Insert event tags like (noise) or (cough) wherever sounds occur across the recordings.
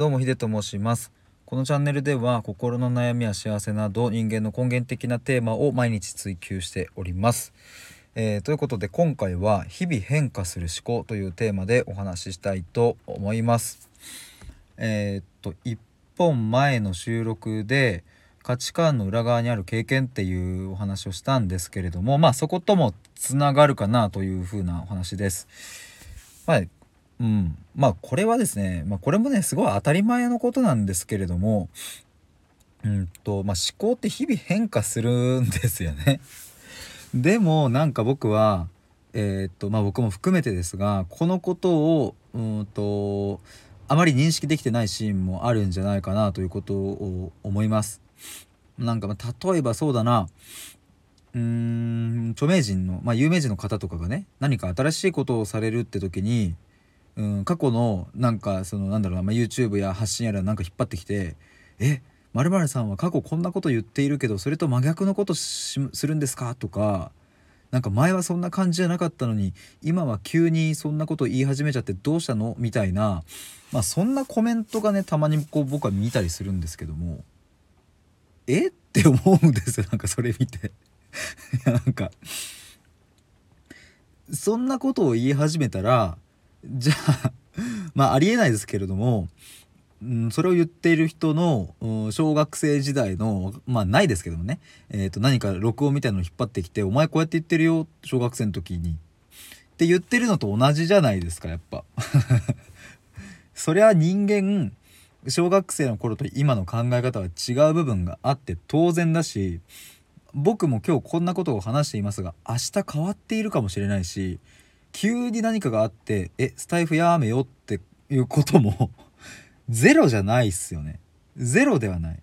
どうもヒデと申します。このチャンネルでは心の悩みや幸せなど人間の根源的なテーマを毎日追求しております、えーということで今回は日々変化する思考というテーマでお話ししたいと思います。えーっと1本前の収録で価値観の裏側にある経験っていうお話をしたんですけれどもまあそこともつながるかなというふうなお話です。まあうん、まあこれはですね、まあ、これもねすごい当たり前のことなんですけれども、うんとまあ、思考って日々変化するんですよね。(laughs) でもなんか僕はえーっとまあ僕も含めてですがこのことをうんとあまり認識できてないシーンもあるんじゃないかなということを思います。なんかま例えばそうだなうーん著名人の、まあ、有名人の方とかがね何か新しいことをされるって時にうん過去のなんかそのなんだろうな、まあ、YouTube や発信やらなんか引っ張ってきて「えまるさんは過去こんなこと言っているけどそれと真逆のことするんですか?」とかなんか前はそんな感じじゃなかったのに今は急にそんなこと言い始めちゃってどうしたの？みたいなまあそんなコメントがねたまにこう僕は見たりするんですけどもえ？って思うんですよ。なんかそれ見て。い (laughs) やなんかそんなことを言い始めたらじゃあ (laughs) まあありえないですけれども、うん、それを言っている人の、小学生時代のまあないですけどもね、えー、と何か録音みたいなのを引っ張ってきて「お前こうやって言ってるよ小学生の時に」って言ってるのと同じじゃないですかやっぱ。(laughs) そりゃ人間小学生の頃と今の考え方は違う部分があって当然だし僕も今日こんなことを話していますが明日変わっているかもしれないし急に何かがあって「えスタイフやめよ」っていうことも (laughs) ゼロじゃないっすよね。ゼロではない。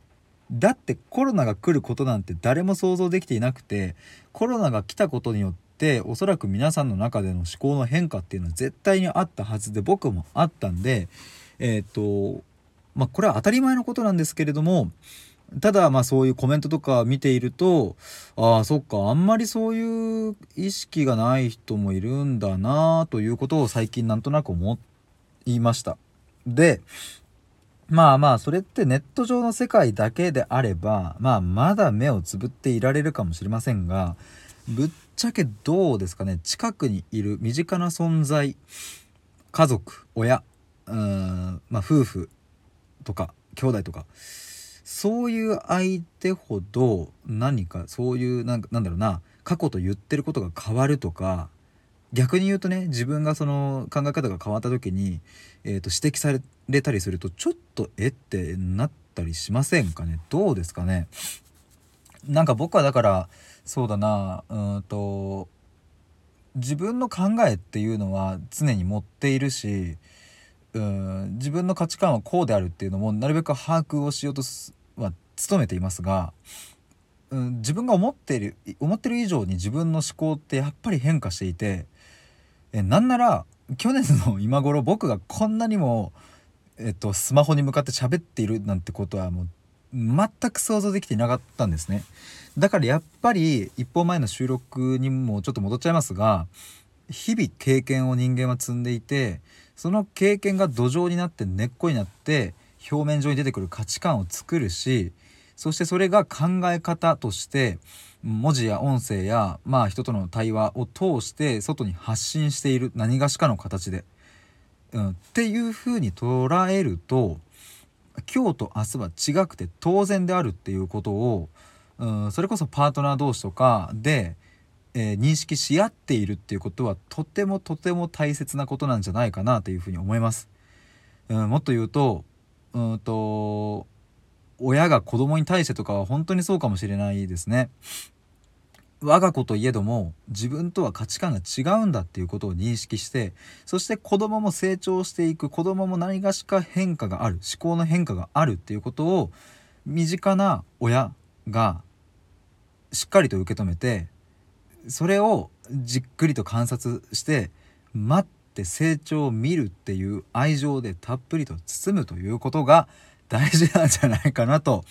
だってコロナが来ることなんて誰も想像できていなくてコロナが来たことによっておそらく皆さんの中での思考の変化っていうのは絶対にあったはずで僕もあったんでえっ、とまあこれは当たり前のことなんですけれどもただまあそういうコメントとか見ているとああそっかあんまりそういう意識がない人もいるんだなということを最近なんとなく思いました。でまあまあそれってネット上の世界だけであればまあまだ目をつぶっていられるかもしれませんがぶっちゃけどうですかね近くにいる身近な存在家族親うーんまあ夫婦とか兄弟とかそういう相手ほど何かそういうなんかなんだろうな過去と言ってることが変わるとか逆に言うとね自分がその考え方が変わった時に、えー、と指摘されたりするとちょっとえってなったりしませんかね？どうですかね？なんか僕はだからそうだなうんと自分の考えっていうのは常に持っているしうん自分の価値観はこうであるっていうのもなるべく把握をしようとす努めていますが、うん、自分が思っている思ってる以上に自分の思考ってやっぱり変化していてえなんなら去年の今頃僕がこんなにも、えっと、スマホに向かって喋っているなんてことはもう全く想像できていなかったんですね。だからやっぱり一本前の収録にもちょっと戻っちゃいますが日々経験を人間は積んでいてその経験が土壌になって根っこになって表面上に出てくる価値観を作るしそしてそれが考え方として文字や音声やまあ人との対話を通して外に発信している何がしかの形で、うん、っていうふうに捉えると今日と明日は違くて当然であるっていうことを、うん、それこそパートナー同士とかで、えー認識し合っているっていうことはとてもとても大切なことなんじゃないかなというふうに思います。うん、もっと言うとうんと親が子供に対してとかは本当にそうかもしれないですね。我が子といえども自分とは価値観が違うんだっていうことを認識してそして子供も成長していく子供も何がしか変化がある思考の変化があるっていうことを身近な親がしっかりと受け止めてそれをじっくりと観察して待って成長を見るっていう愛情でたっぷりと包むということが大事なんじゃないかなと。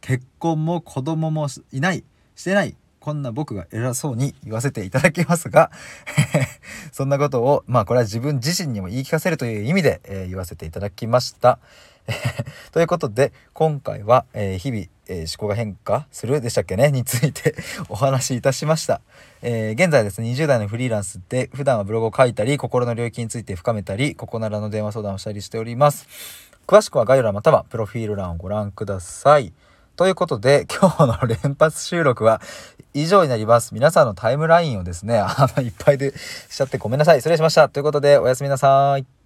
結婚も子供もいないしてないこんな僕が偉そうに言わせていただきますが (laughs) そんなことをまあこれは自分自身にも言い聞かせるという意味で、えー、言わせていただきました。(laughs) ということで今回は、えー、日々、えー、思考が変化するでしたっけね？について (laughs) お話しいたしました、えー、現在ですね20代のフリーランスで普段はブログを書いたり心の領域について深めたりここならの電話相談をしたりしております。詳しくは概要欄またはプロフィール欄をご覧ください。ということで (laughs) 今日の連発収録は以上になります。皆さんのタイムラインをですね (laughs) あのいっぱいでしちゃってごめんなさい。失礼しました。ということでおやすみなさい。